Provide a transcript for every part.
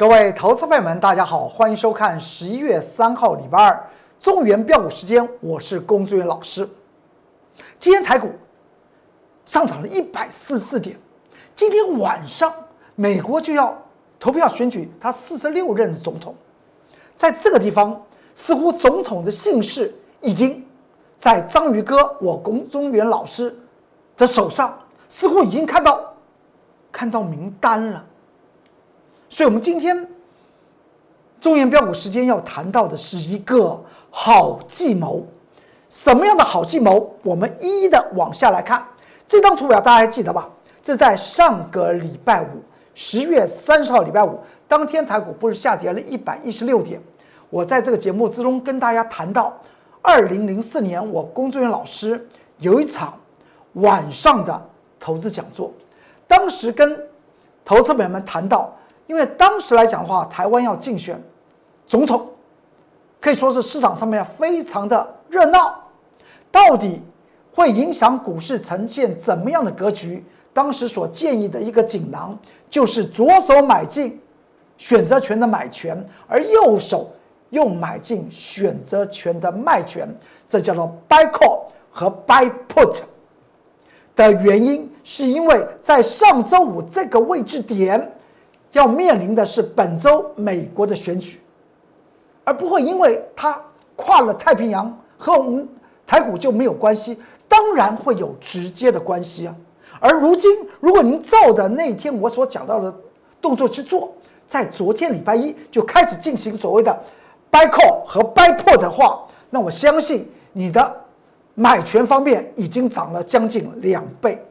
各位投资朋友们，大家好，欢迎收看十一月三号礼拜二中原标股时间，我是龚志远老师。今天台股上涨了一百四十四点，今天晚上美国就要投票选举他四十六任总统，在这个地方，似乎总统的姓氏已经在章鱼哥我龚中原老师的手上，似乎已经看到看到名单了。所以，我们今天中原标股时间要谈到的是一个好计谋。什么样的好计谋？我们一一的往下来看。这张图表大家还记得吧？这在上个礼拜五，十月三十号礼拜五当天，台股不是下跌了一百一十六点。我在这个节目之中跟大家谈到，二零零四年我工作人员老师有一场晚上的投资讲座，当时跟投资朋友们谈到。因为当时来讲的话，台湾要竞选总统，可以说是市场上面非常的热闹。到底会影响股市呈现怎么样的格局？当时所建议的一个锦囊就是左手买进选择权的买权，而右手又买进选择权的卖权，这叫做 buy call 和 buy put 的原因，是因为在上周五这个位置点。要面临的是本周美国的选举，而不会因为它跨了太平洋和我们台股就没有关系，当然会有直接的关系啊。而如今，如果您照的那天我所讲到的动作去做，在昨天礼拜一就开始进行所谓的 buy call 和 buy put 的话，那我相信你的买权方面已经涨了将近两倍。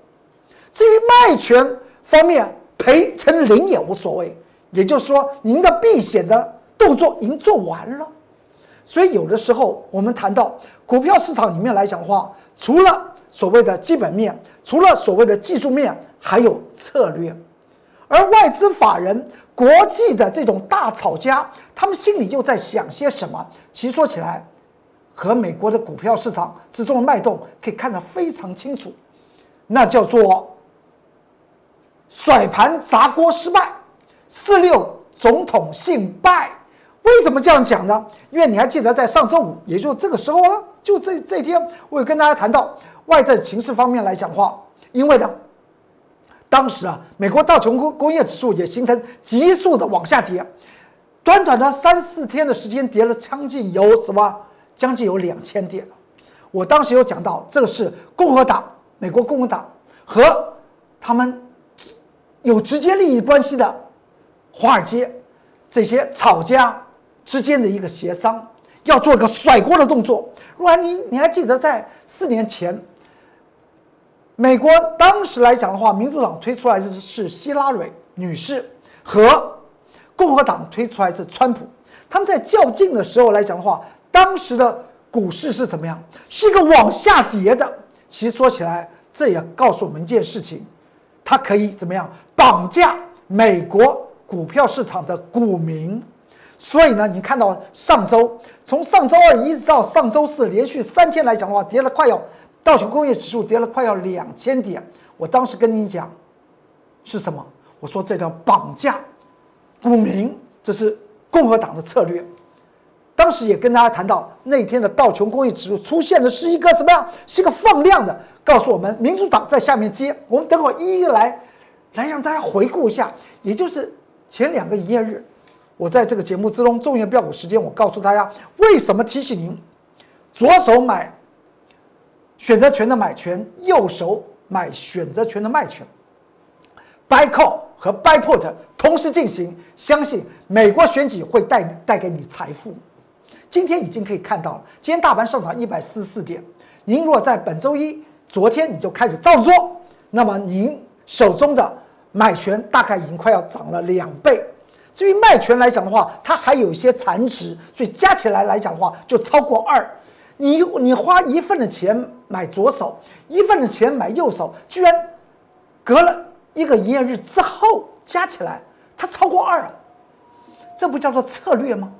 至于卖权方面，赔成零也无所谓，也就是说，您的避险的动作已经做完了。所以有的时候我们谈到股票市场里面来讲的话，除了所谓的基本面，除了所谓的技术面，还有策略。而外资法人、国际的这种大炒家，他们心里又在想些什么？其实说起来，和美国的股票市场之中的脉动可以看得非常清楚，那叫做。甩盘砸锅失败，四六总统姓败，为什么这样讲呢？因为你还记得在上周五，也就这个时候呢，就这这天，我有跟大家谈到外在情势方面来讲话，因为呢，当时啊，美国道琼工工业指数也形成急速的往下跌，短短的三四天的时间，跌了将近有什么，将近有两千点。我当时有讲到，这个是共和党，美国共和党和他们。有直接利益关系的华尔街这些炒家之间的一个协商，要做一个甩锅的动作。如果你你还记得在四年前，美国当时来讲的话，民主党推出来是是希拉蕊女士和共和党推出来是川普，他们在较劲的时候来讲的话，当时的股市是怎么样？是一个往下跌的。其实说起来，这也告诉我们一件事情。它可以怎么样绑架美国股票市场的股民？所以呢，你看到上周从上周二一直到上周四，连续三天来讲的话，跌了快要道琼工业指数跌了快要两千点。我当时跟你讲是什么？我说这叫绑架股民，这是共和党的策略。当时也跟大家谈到，那天的道琼工业指数出现的是一个什么样？是一个放量的，告诉我们民主党在下面接。我们等会一一来，来让大家回顾一下，也就是前两个营业日，我在这个节目之中，重要标股时间，我告诉大家为什么提醒您，左手买选择权的买权，右手买选择权的卖权，buy call 和 buy put 同时进行，相信美国选举会带带给你财富。今天已经可以看到了，今天大盘上涨一百四十四点。您若在本周一、昨天你就开始照做，那么您手中的买权大概已经快要涨了两倍。至于卖权来讲的话，它还有一些残值，所以加起来来讲的话就超过二。你你花一份的钱买左手，一份的钱买右手，居然隔了一个营业日之后加起来它超过二了！这不叫做策略吗？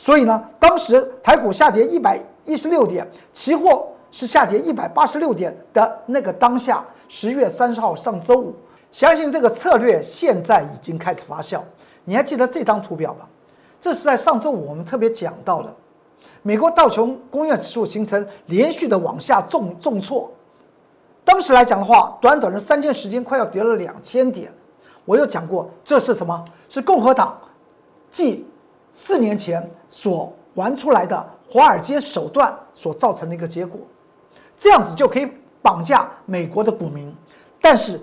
所以呢，当时台股下跌一百一十六点，期货是下跌一百八十六点的那个当下，十月三十号上周五，相信这个策略现在已经开始发酵。你还记得这张图表吗？这是在上周五我们特别讲到的，美国道琼工业指数形成连续的往下重重挫。当时来讲的话，短短的三天时间，快要跌了两千点。我有讲过，这是什么？是共和党继四年前所玩出来的华尔街手段所造成的一个结果。这样子就可以绑架美国的股民。但是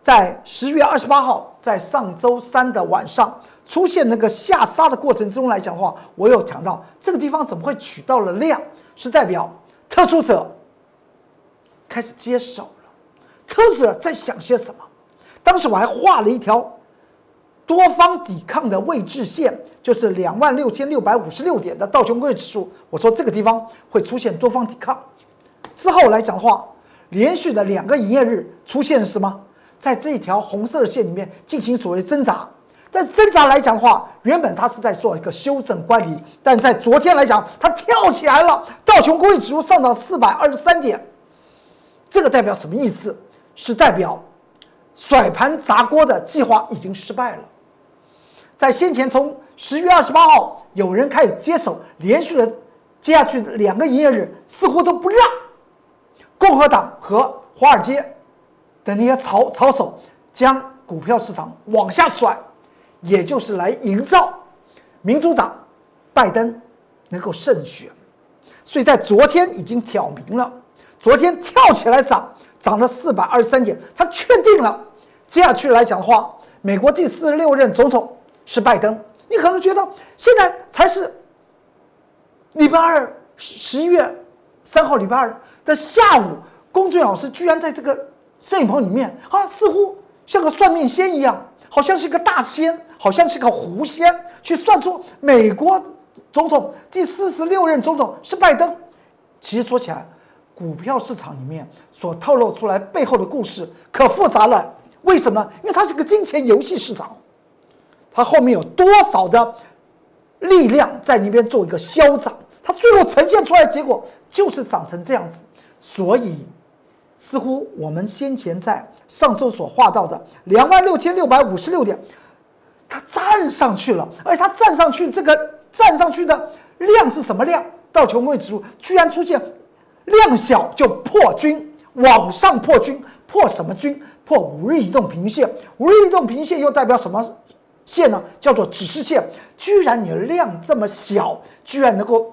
在十月二十八号，在上周三的晚上出现那个下杀的过程之中来讲的话，我有讲到这个地方怎么会取到了量，是代表特殊者开始接手了。特殊者在想些什么？当时我还画了一条多方抵抗的位置线，就是两万六千六百五十六点的道琼工业指数。我说这个地方会出现多方抵抗。之后来讲的话，连续的两个营业日出现什么？在这一条红色的线里面进行所谓挣扎。在挣扎来讲的话，原本它是在做一个修正乖离，但在昨天来讲，它跳起来了，道琼工业指数上涨四百二十三点。这个代表什么意思？是代表。甩盘砸锅的计划已经失败了。在先前，从十月二十八号，有人开始接手，连续的接下去两个营业日，似乎都不让共和党和华尔街的那些操操手将股票市场往下甩，也就是来营造民主党拜登能够胜选。所以在昨天已经挑明了，昨天跳起来涨，涨了四百二十三点，他确定了。接下去来讲的话，美国第四十六任总统是拜登。你可能觉得现在才是礼拜二十十一月三号礼拜二的下午，龚俊老师居然在这个摄影棚里面啊，似乎像个算命仙一样，好像是个大仙，好像是个狐仙，去算出美国总统第四十六任总统是拜登。其实说起来，股票市场里面所透露出来背后的故事可复杂了。为什么？因为它是个金钱游戏市场，它后面有多少的力量在那边做一个消涨，它最后呈现出来的结果就是长成这样子。所以，似乎我们先前在上周所画到的两万六千六百五十六点，它站上去了，而且它站上去这个站上去的量是什么量？道琼斯指数居然出现量小就破均，往上破均，破什么均？破五日移动平均线，五日移动平均线又代表什么线呢？叫做指示线。居然你的量这么小，居然能够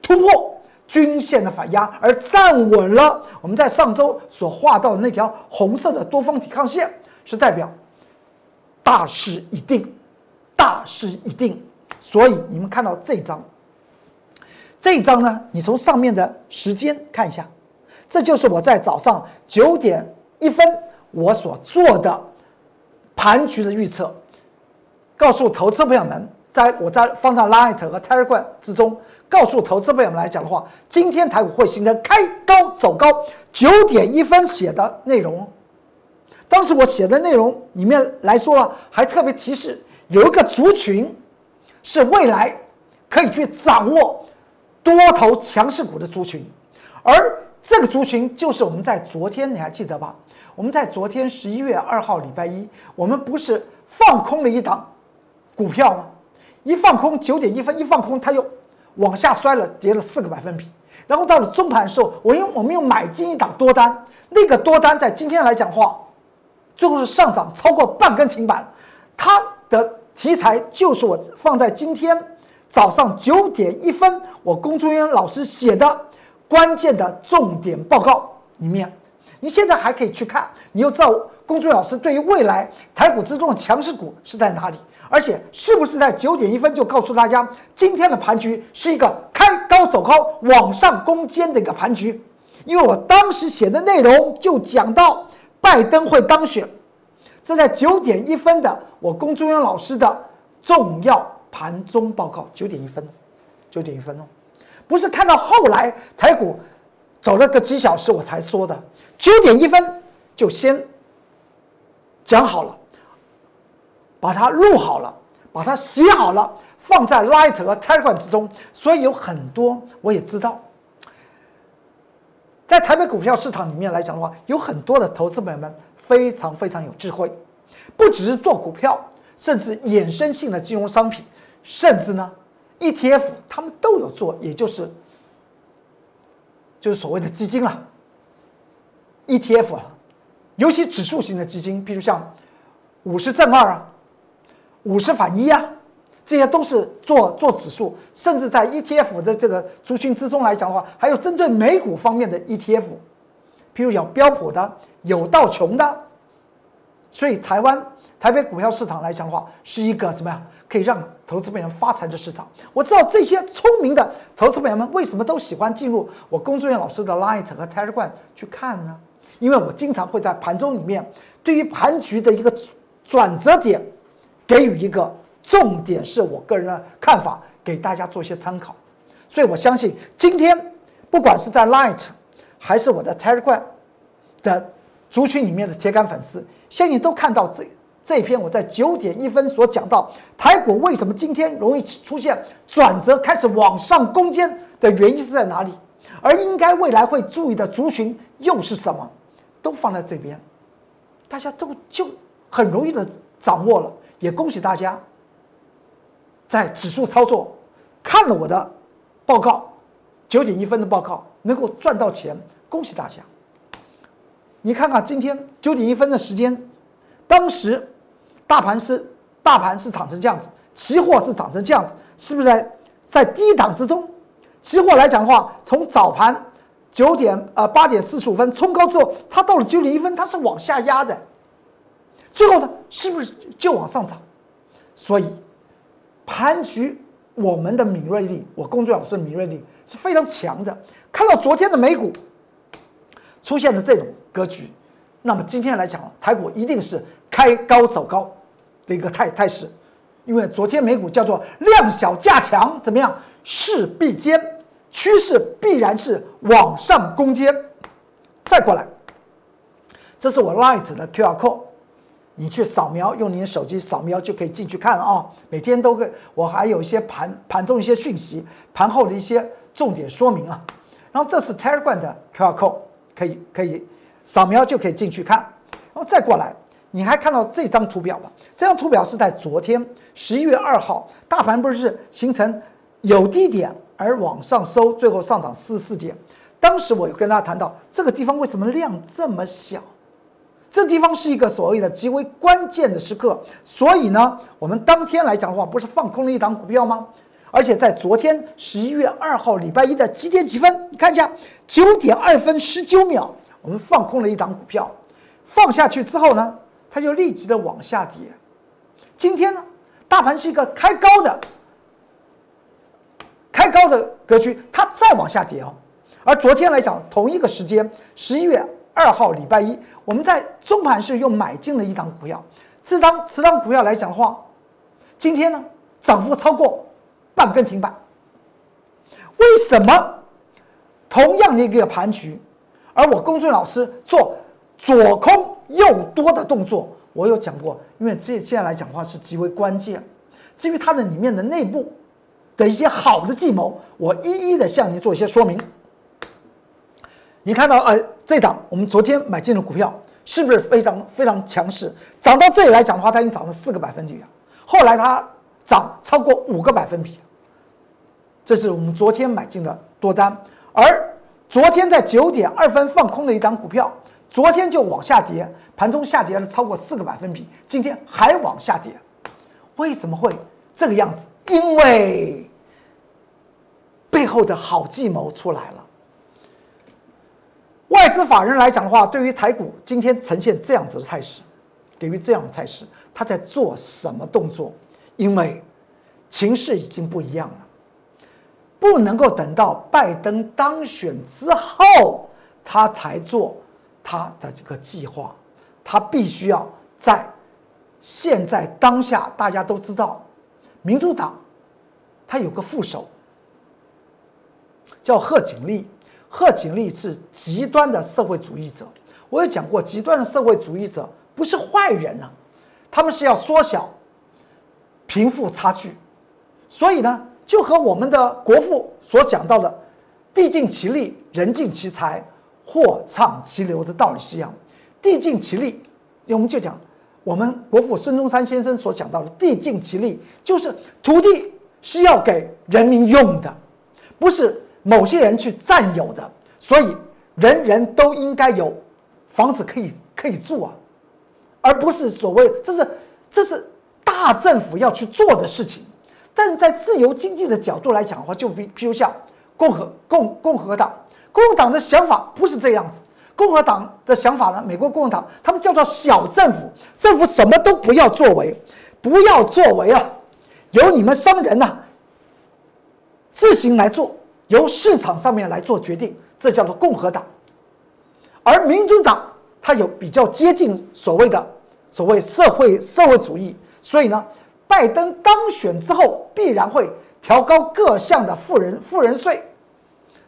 突破均线的反压而站稳了。我们在上周所画到的那条红色的多方抵抗线，是代表大势已定，大势已定。所以你们看到这张，这张呢，你从上面的时间看一下，这就是我在早上九点一分。我所做的盘局的预测，告诉投资朋友们，在我在放在 Light 和 Telegram 之中，告诉投资朋友们来讲的话，今天台股会形成开高走高。九点一分写的内容，当时我写的内容里面来说了，还特别提示有一个族群是未来可以去掌握多头强势股的族群，而这个族群就是我们在昨天你还记得吧？我们在昨天十一月二号礼拜一，我们不是放空了一档股票吗？一放空九点一分，一放空它又往下摔了，跌了四个百分比。然后到了中盘的时候，我用我们又买进一档多单，那个多单在今天来讲话，最后是上涨超过半根停板。它的题材就是我放在今天早上九点一分，我工作人员老师写的关键的重点报告里面。你现在还可以去看，你又知道龚俊老师对于未来台股之中的强势股是在哪里，而且是不是在九点一分就告诉大家，今天的盘局是一个开高走高、往上攻坚的一个盘局？因为我当时写的内容就讲到拜登会当选，这在九点一分的我龚俊老师的重要盘中报告，九点一分，九点一分哦，不是看到后来台股走了个几小时我才说的。九点一分就先讲好了，把它录好了，把它写好了，放在 Light 和 Telegram 之中。所以有很多我也知道，在台北股票市场里面来讲的话，有很多的投资朋友们非常非常有智慧，不只是做股票，甚至衍生性的金融商品，甚至呢 ETF，他们都有做，也就是就是所谓的基金了，ETF 啊，尤其指数型的基金，比如像五十正二啊，五十反一啊，这些都是做做指数，甚至在 ETF 的这个族群之中来讲的话，还有针对美股方面的 ETF，譬如有标普的，有道琼的，所以台湾。台北股票市场来讲的话，是一个什么呀？可以让投资朋友发财的市场。我知道这些聪明的投资朋友们为什么都喜欢进入我工作人员老师的 Light 和 Telegram 去看呢？因为我经常会在盘中里面对于盘局的一个转折点给予一个重点，是我个人的看法，给大家做一些参考。所以我相信今天不管是在 Light 还是我的 Telegram 的族群里面的铁杆粉丝，相信都看到这。这篇我在九点一分所讲到台股为什么今天容易出现转折，开始往上攻坚的原因是在哪里？而应该未来会注意的族群又是什么？都放在这边，大家都就很容易的掌握了。也恭喜大家，在指数操作看了我的报告，九点一分的报告能够赚到钱，恭喜大家。你看看今天九点一分的时间，当时。大盘是大盘是涨成这样子，期货是涨成这样子，是不是在在低档之中？期货来讲的话，从早盘九点呃八点四十五分冲高之后，它到了九点一分，它是往下压的，最后呢，是不是就往上涨？所以盘局我们的敏锐力，我工作老师的敏锐力是非常强的。看到昨天的美股出现了这种格局，那么今天来讲，台股一定是开高走高。的一个态态势，因为昨天美股叫做量小价强，怎么样？势必坚，趋势必然是往上攻坚。再过来，这是我 Light 的 QR code，你去扫描，用你的手机扫描就可以进去看了啊。每天都会，我还有一些盘盘中一些讯息，盘后的一些重点说明啊。然后这是 Telegram 的 QR code，可以可以扫描就可以进去看。然后再过来。你还看到这张图表吧？这张图表是在昨天十一月二号，大盘不是形成有低点而往上收，最后上涨四十四点。当时我有跟大家谈到，这个地方为什么量这么小？这地方是一个所谓的极为关键的时刻。所以呢，我们当天来讲的话，不是放空了一档股票吗？而且在昨天十一月二号礼拜一的几点几分？你看一下，九点二分十九秒，我们放空了一档股票，放下去之后呢？它就立即的往下跌。今天呢，大盘是一个开高的、开高的格局，它再往下跌哦。而昨天来讲，同一个时间，十一月二号礼拜一，我们在中盘是又买进了一档股票。这张此档股票来讲的话，今天呢涨幅超过半根停板。为什么同样的一个盘局，而我公孙老师做左空？右多的动作，我有讲过，因为这现在来讲话是极为关键。至于它的里面的内部的一些好的计谋，我一一的向您做一些说明。你看到，呃，这档我们昨天买进的股票是不是非常非常强势？涨到这里来讲的话，它已经涨了四个百分比，后来它涨超过五个百分比，这是我们昨天买进的多单。而昨天在九点二分放空的一档股票。昨天就往下跌，盘中下跌了超过四个百分比，今天还往下跌，为什么会这个样子？因为背后的好计谋出来了。外资法人来讲的话，对于台股今天呈现这样子的态势，给予这样的态势，他在做什么动作？因为情势已经不一样了，不能够等到拜登当选之后，他才做。他的这个计划，他必须要在现在当下，大家都知道，民主党他有个副手叫贺锦丽，贺锦丽是极端的社会主义者。我有讲过，极端的社会主义者不是坏人呢，他们是要缩小贫富差距，所以呢，就和我们的国父所讲到的“地尽其力，人尽其才”。货畅其流的道理是一样，地尽其力，我们就讲，我们国父孙中山先生所讲到的“地尽其力”，就是土地是要给人民用的，不是某些人去占有的。所以，人人都应该有房子可以可以住啊，而不是所谓这是这是大政府要去做的事情。但是在自由经济的角度来讲的话，就比譬如像共和共共和党，共和党的想法不是这样子。共和党的想法呢？美国共和党他们叫做小政府，政府什么都不要作为，不要作为啊，由你们商人呐自行来做，由市场上面来做决定，这叫做共和党。而民主党它有比较接近所谓的所谓社会社会主义，所以呢，拜登当选之后必然会调高各项的富人富人税、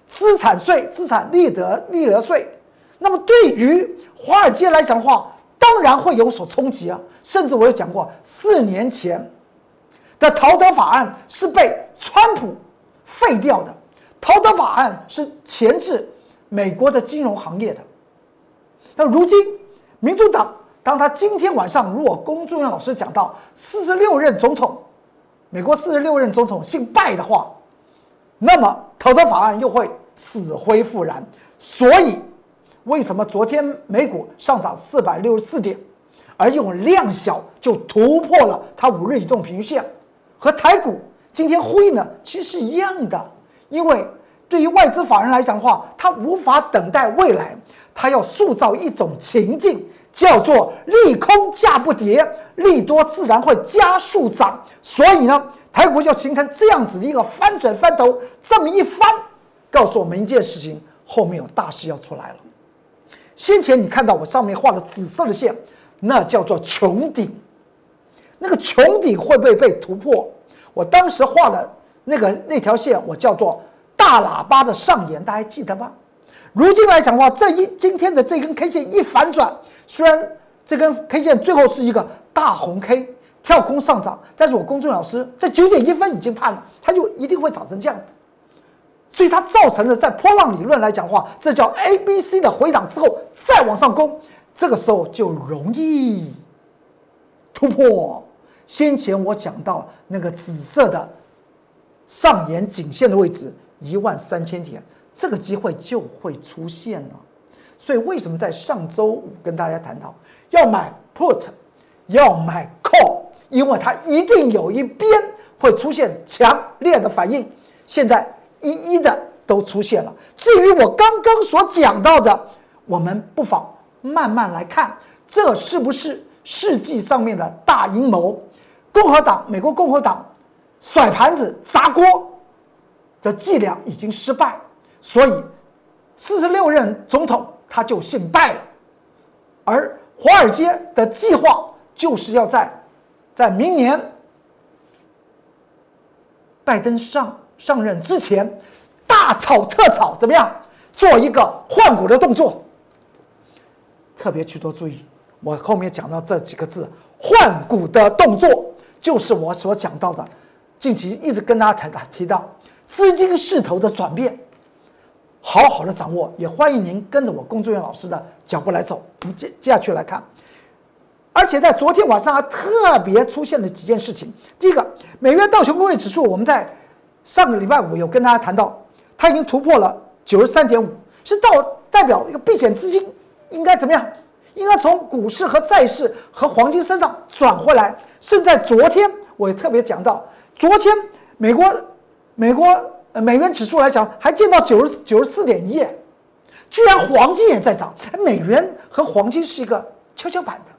资产税、资产利得利得税。那么对于华尔街来讲的话，当然会有所冲击啊！甚至我有讲过，四年前的陶德法案是被川普废掉的。陶德法案是钳制美国的金融行业的。那如今民主党，当他今天晚上如果龚俊元老师讲到四十六任总统，美国四十六任总统姓拜的话，那么陶德法案又会死灰复燃。所以。为什么昨天美股上涨四百六十四点，而用量小就突破了它五日移动平均线，和台股今天呼应呢？其实是一样的。因为对于外资法人来讲的话，他无法等待未来，他要塑造一种情境，叫做利空价不跌，利多自然会加速涨。所以呢，台股就形成这样子的一个翻转翻头，这么一翻，告诉我们一件事情：后面有大事要出来了。先前你看到我上面画的紫色的线，那叫做穹顶。那个穹顶会不会被突破？我当时画的那个那条线，我叫做大喇叭的上沿，大家记得吗？如今来讲的话，这一今天的这根 K 线一反转，虽然这根 K 线最后是一个大红 K 跳空上涨，但是我公众老师在九点一分已经判了，它就一定会长成这样子。所以它造成了在波浪理论来讲话，这叫 A、B、C 的回档之后再往上攻，这个时候就容易突破。先前我讲到那个紫色的上沿颈线的位置一万三千点，这个机会就会出现了。所以为什么在上周五跟大家谈到要买 put，要买 call，因为它一定有一边会出现强烈的反应。现在。一一的都出现了。至于我刚刚所讲到的，我们不妨慢慢来看，这是不是世纪上面的大阴谋？共和党，美国共和党甩盘子砸锅的伎俩已经失败，所以四十六任总统他就姓拜了。而华尔街的计划就是要在在明年拜登上。上任之前，大炒特炒怎么样？做一个换股的动作，特别去多注意。我后面讲到这几个字，换股的动作，就是我所讲到的。近期一直跟大家谈的提到资金势头的转变，好好的掌握。也欢迎您跟着我工作人员老师的脚步来走。我们接接下去来看，而且在昨天晚上还特别出现了几件事情。第一个，美元道琼工业指数，我们在。上个礼拜五有跟大家谈到，它已经突破了九十三点五，是到代表一个避险资金应该怎么样？应该从股市和债市和黄金身上转回来。甚至在昨天，我也特别讲到，昨天美国美国美元指数来讲，还见到九十九十四点一，居然黄金也在涨。美元和黄金是一个跷跷板的，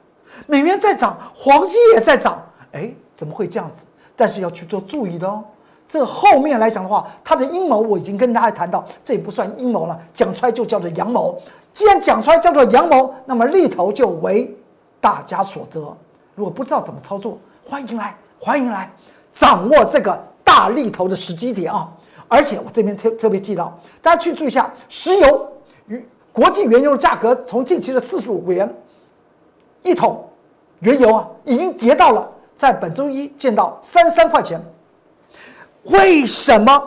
美元在涨，黄金也在涨，哎，怎么会这样子？但是要去做注意的哦。这后面来讲的话，他的阴谋我已经跟大家谈到，这也不算阴谋了，讲出来就叫做阳谋。既然讲出来叫做阳谋，那么利头就为大家所得。如果不知道怎么操作，欢迎来，欢迎来掌握这个大利头的时机点啊！而且我这边特特别记到，大家去注意一下，石油与国际原油的价格从近期的四十五元一桶原油啊，已经跌到了在本周一见到三三块钱。为什么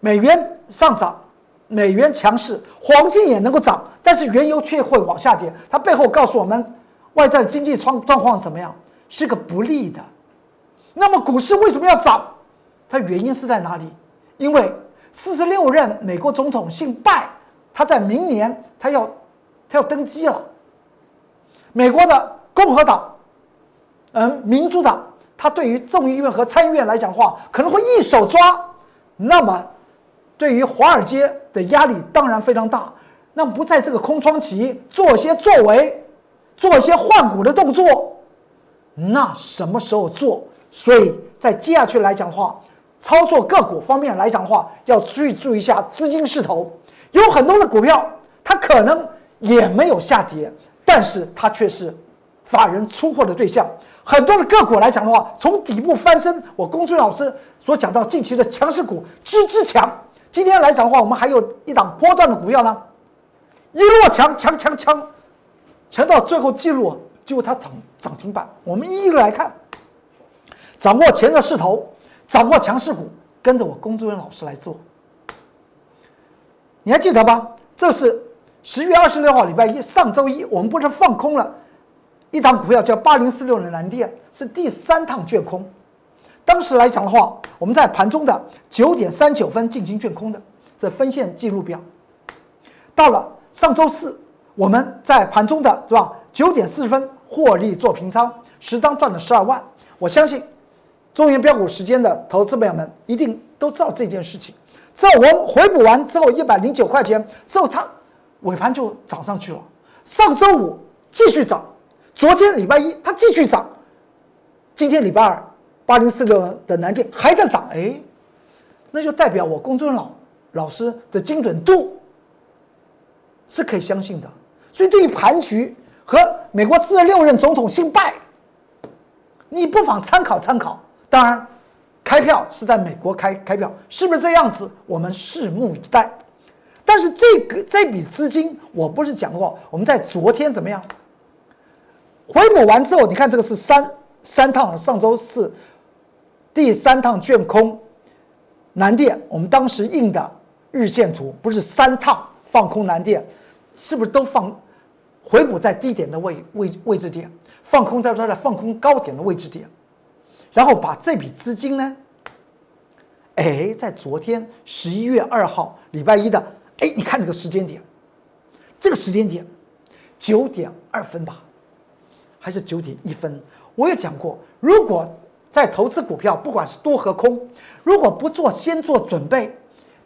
美元上涨、美元强势，黄金也能够涨，但是原油却会往下跌？它背后告诉我们，外在经济状状况怎么样？是个不利的。那么股市为什么要涨？它原因是在哪里？因为四十六任美国总统姓拜，他在明年他要他要登基了。美国的共和党，嗯，民主党，他对于众议院和参议院来讲话，可能会一手抓。那么，对于华尔街的压力当然非常大。那么不在这个空窗期做些作为，做一些换股的动作，那什么时候做？所以在接下去来讲话，操作个股方面来讲话，要注意注意一下资金势头。有很多的股票，它可能也没有下跌，但是它却是法人出货的对象。很多的个股来讲的话，从底部翻身。我龚俊老师所讲到近期的强势股，支支强。今天来讲的话，我们还有一档波段的股票呢，一落强强强强，强到最后记录，结果它涨涨停板。我们一一来看。掌握钱的势头，掌握强势股，跟着我工作人员老师来做。你还记得吧？这是十月二十六号，礼拜一，上周一，我们不是放空了一档股票，叫八零四六的蓝电，是第三趟卷空。当时来讲的话，我们在盘中的九点三九分进行卷空的，这分线记录表。到了上周四，我们在盘中的是吧？九点四十分获利做平仓，十张赚了十二万。我相信。中原标股时间的投资朋友们一定都知道这件事情。之后我们回补完之后，一百零九块钱之后，它尾盘就涨上去了。上周五继续涨，昨天礼拜一它继续涨，今天礼拜二八零四六的南电还在涨，哎，那就代表我公孙老老师的精准度是可以相信的。所以对于盘局和美国四十六任总统姓拜，你不妨参考参考。当然，开票是在美国开开票，是不是这样子？我们拭目以待。但是这个这笔资金，我不是讲过，我们在昨天怎么样？回补完之后，你看这个是三三趟，上周四第三趟卷空南电，我们当时印的日线图不是三趟放空南电，是不是都放回补在低点的位位位置点，放空在它的放空高点的位置点？然后把这笔资金呢，哎，在昨天十一月二号礼拜一的，哎，你看这个时间点，这个时间点九点二分吧，还是九点一分？我也讲过，如果在投资股票，不管是多和空，如果不做先做准备，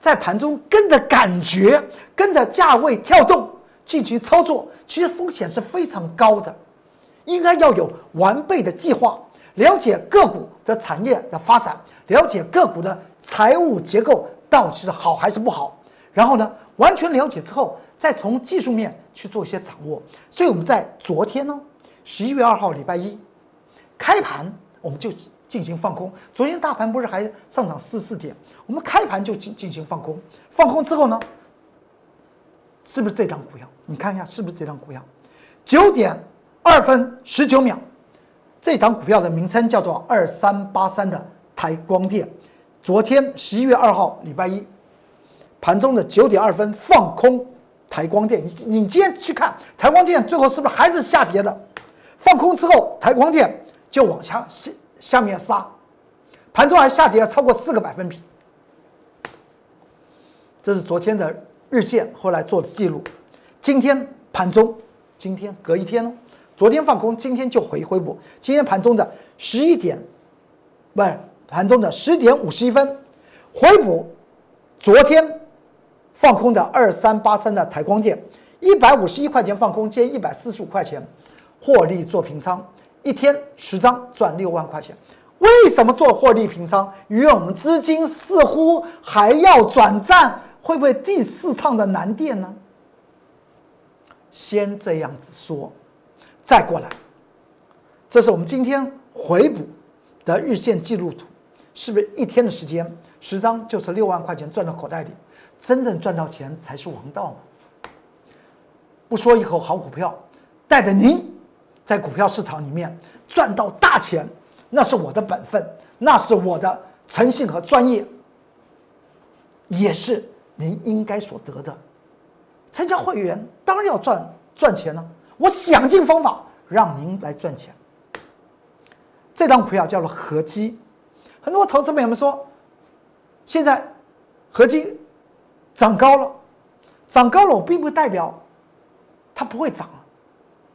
在盘中跟着感觉、跟着价位跳动进行操作，其实风险是非常高的，应该要有完备的计划。了解个股的产业的发展，了解个股的财务结构到底是好还是不好，然后呢，完全了解之后，再从技术面去做一些掌握。所以我们在昨天呢，十一月二号礼拜一开盘，我们就进行放空。昨天大盘不是还上涨四四点，我们开盘就进进行放空。放空之后呢，是不是这张股票？你看一下是不是这张股票？九点二分十九秒。这档股票的名称叫做二三八三的台光电，昨天十一月二号礼拜一盘中的九点二分放空台光电，你你今天去看台光电最后是不是还是下跌的？放空之后，台光电就往下下下面杀，盘中还下跌了超过四个百分比。这是昨天的日线，后来做的记录。今天盘中，今天隔一天哦。昨天放空，今天就回回补。今天盘中的十一点，不是盘中的十点五十一分，回补昨天放空的二三八三的台光电，一百五十一块钱放空，接一百四十五块钱获利做平仓，一天十张赚六万块钱。为什么做获利平仓？因为我们资金似乎还要转战，会不会第四趟的难电呢？先这样子说。再过来，这是我们今天回补的日线记录图，是不是一天的时间，十张就是六万块钱赚到口袋里？真正赚到钱才是王道嘛！不说一口好股票，带着您在股票市场里面赚到大钱，那是我的本分，那是我的诚信和专业，也是您应该所得的。参加会员当然要赚赚钱了。我想尽方法让您来赚钱。这张股票叫做合基，很多投资朋友们说，现在合基涨高了，涨高了，我并不代表它不会涨，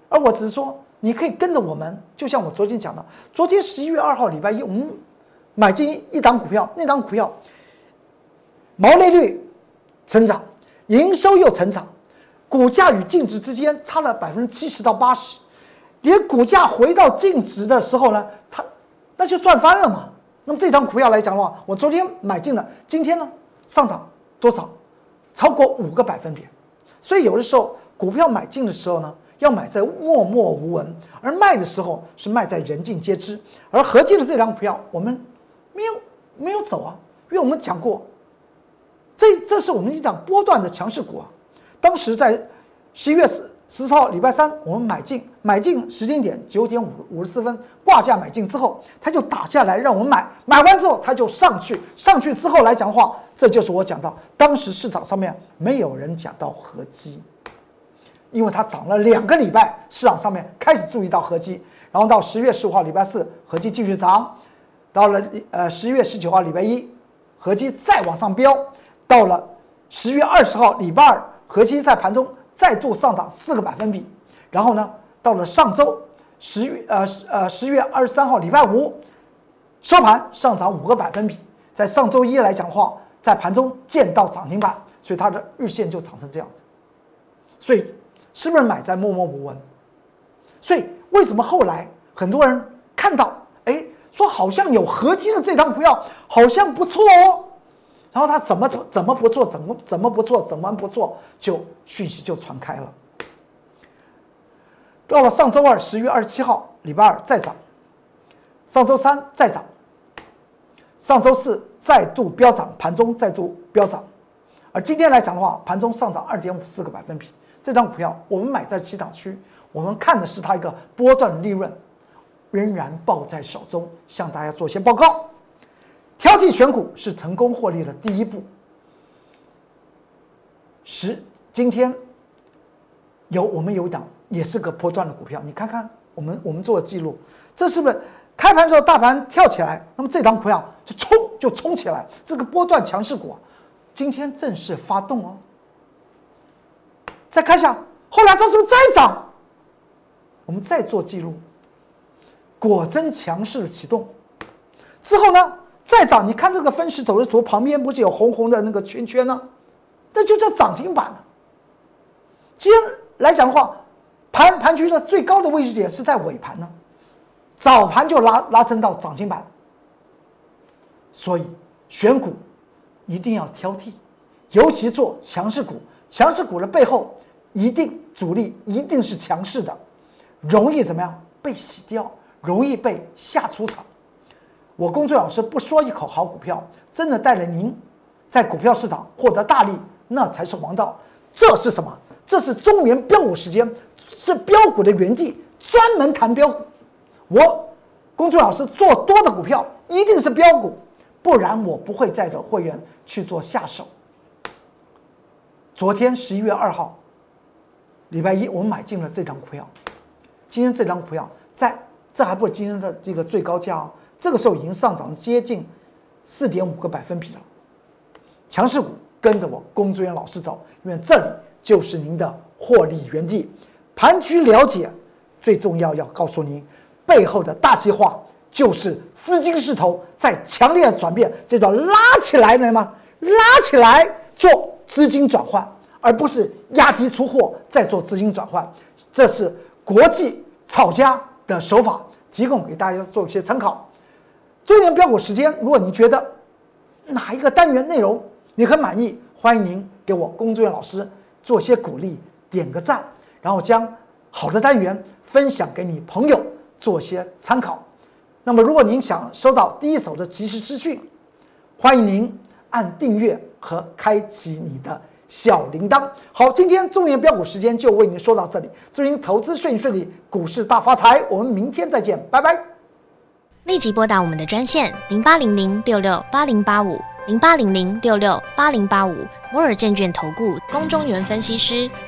而我只是说，你可以跟着我们，就像我昨天讲的，昨天十一月二号礼拜一，我们买进一档股票，那档股票毛利率成长，营收又成长，股价与净值之间差了百分之七十到八十。连股价回到净值的时候呢，它那就赚翻了嘛。那么这张股票来讲的话，我昨天买进了，今天呢上涨多少？超过五个百分点。所以有的时候股票买进的时候呢，要买在默默无闻，而卖的时候是卖在人尽皆知。而合计的这张股票，我们没有没有走啊，因为我们讲过，这这是我们一档波段的强势股啊。当时在十一月十。十四号礼拜三，我们买进，买进时间点九点五五十四分，挂价买进之后，它就打下来让我们买，买完之后它就上去，上去之后来讲话，这就是我讲到当时市场上面没有人讲到合基，因为它涨了两个礼拜，市场上面开始注意到合基，然后到十月十五号礼拜四，合基继续涨，到了呃十一月十九号礼拜一，合基再往上飙，到了十月二十号礼拜二，合基在盘中。再度上涨四个百分比，然后呢，到了上周十月呃呃十月二十三号礼拜五收盘上涨五个百分比，在上周一来讲的话，在盘中见到涨停板，所以它的日线就长成这样子，所以是不是买在默默无闻？所以为什么后来很多人看到哎说好像有合金的这张股票好像不错哦？然后他怎么怎么不错，怎么怎么不错，怎么不错，就讯息就传开了。到了上周二，十月二十七号，礼拜二再涨，上周三再涨，上周四再度飙涨，盘中再度飙涨，而今天来讲的话，盘中上涨二点五四个百分比。这张股票我们买在起涨区，我们看的是它一个波段利润，仍然抱在手中，向大家做些报告。挑剔选股是成功获利的第一步。十今天有我们有一档也是个波段的股票，你看看我们我们做的记录，这是不是开盘之后大盘跳起来，那么这档股票就冲就冲起来，这个波段强势股今天正式发动哦。再看一下，后来它是不是再涨？我们再做记录，果真强势的启动之后呢？再涨，你看这个分时走势图旁边不是有红红的那个圈圈呢？那就叫涨停板了。今天来讲的话，盘盘区的最高的位置点是在尾盘呢，早盘就拉拉升到涨停板。所以选股一定要挑剔，尤其做强势股，强势股的背后一定主力一定是强势的，容易怎么样被洗掉，容易被下出场。我工作老师不说一口好股票，真的带着您在股票市场获得大利，那才是王道。这是什么？这是中原标股时间，是标股的原地，专门谈标股。我工作老师做多的股票一定是标股，不然我不会带着会员去做下手。昨天十一月二号，礼拜一我们买进了这张股票，今天这张股票在，这还不是今天的这个最高价哦。这个时候已经上涨了接近四点五个百分比了，强势股跟着我龚志远老师走，因为这里就是您的获利原地。盘局了解，最重要要告诉您，背后的大计划就是资金势头在强烈转变，这叫拉起来了吗？拉起来做资金转换，而不是压低出货再做资金转换，这是国际炒家的手法，提供给大家做一些参考。中原标股时间，如果你觉得哪一个单元内容你很满意，欢迎您给我工作人员老师做些鼓励，点个赞，然后将好的单元分享给你朋友做些参考。那么，如果您想收到第一手的即时资讯，欢迎您按订阅和开启你的小铃铛。好，今天中原标股时间就为您说到这里，祝您投资顺顺利，股市大发财。我们明天再见，拜拜。立即拨打我们的专线零八零零六六八零八五零八零零六六八零八五摩尔证券投顾龚中原分析师。